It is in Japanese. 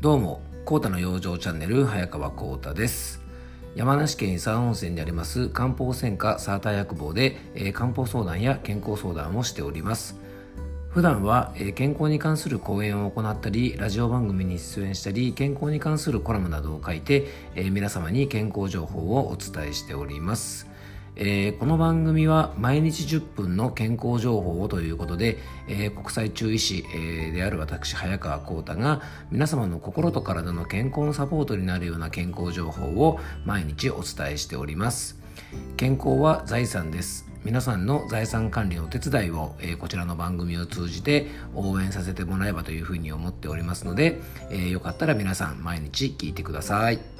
どうも、コータの養生チャンネル、早川コータです。山梨県伊佐温泉にあります漢方専科サーター薬房で、えー漢方相談や健康相談をしております。普段は、えー健康に関する講演を行ったり、ラジオ番組に出演したり、健康に関するコラムなどを書いて、えー皆様に健康情報をお伝えしております。えーこの番組は毎日10分の健康情報をということで、えー国際中医師、えーである私早川浩太が皆様の心と体の健康のサポートになるような健康情報を毎日お伝えしております。健康は財産です。皆さんの財産管理のお手伝いを、えこちらの番組を通じて応援させてもらえばというふうに思っておりますので、えーよかったら皆さん毎日聞いてください。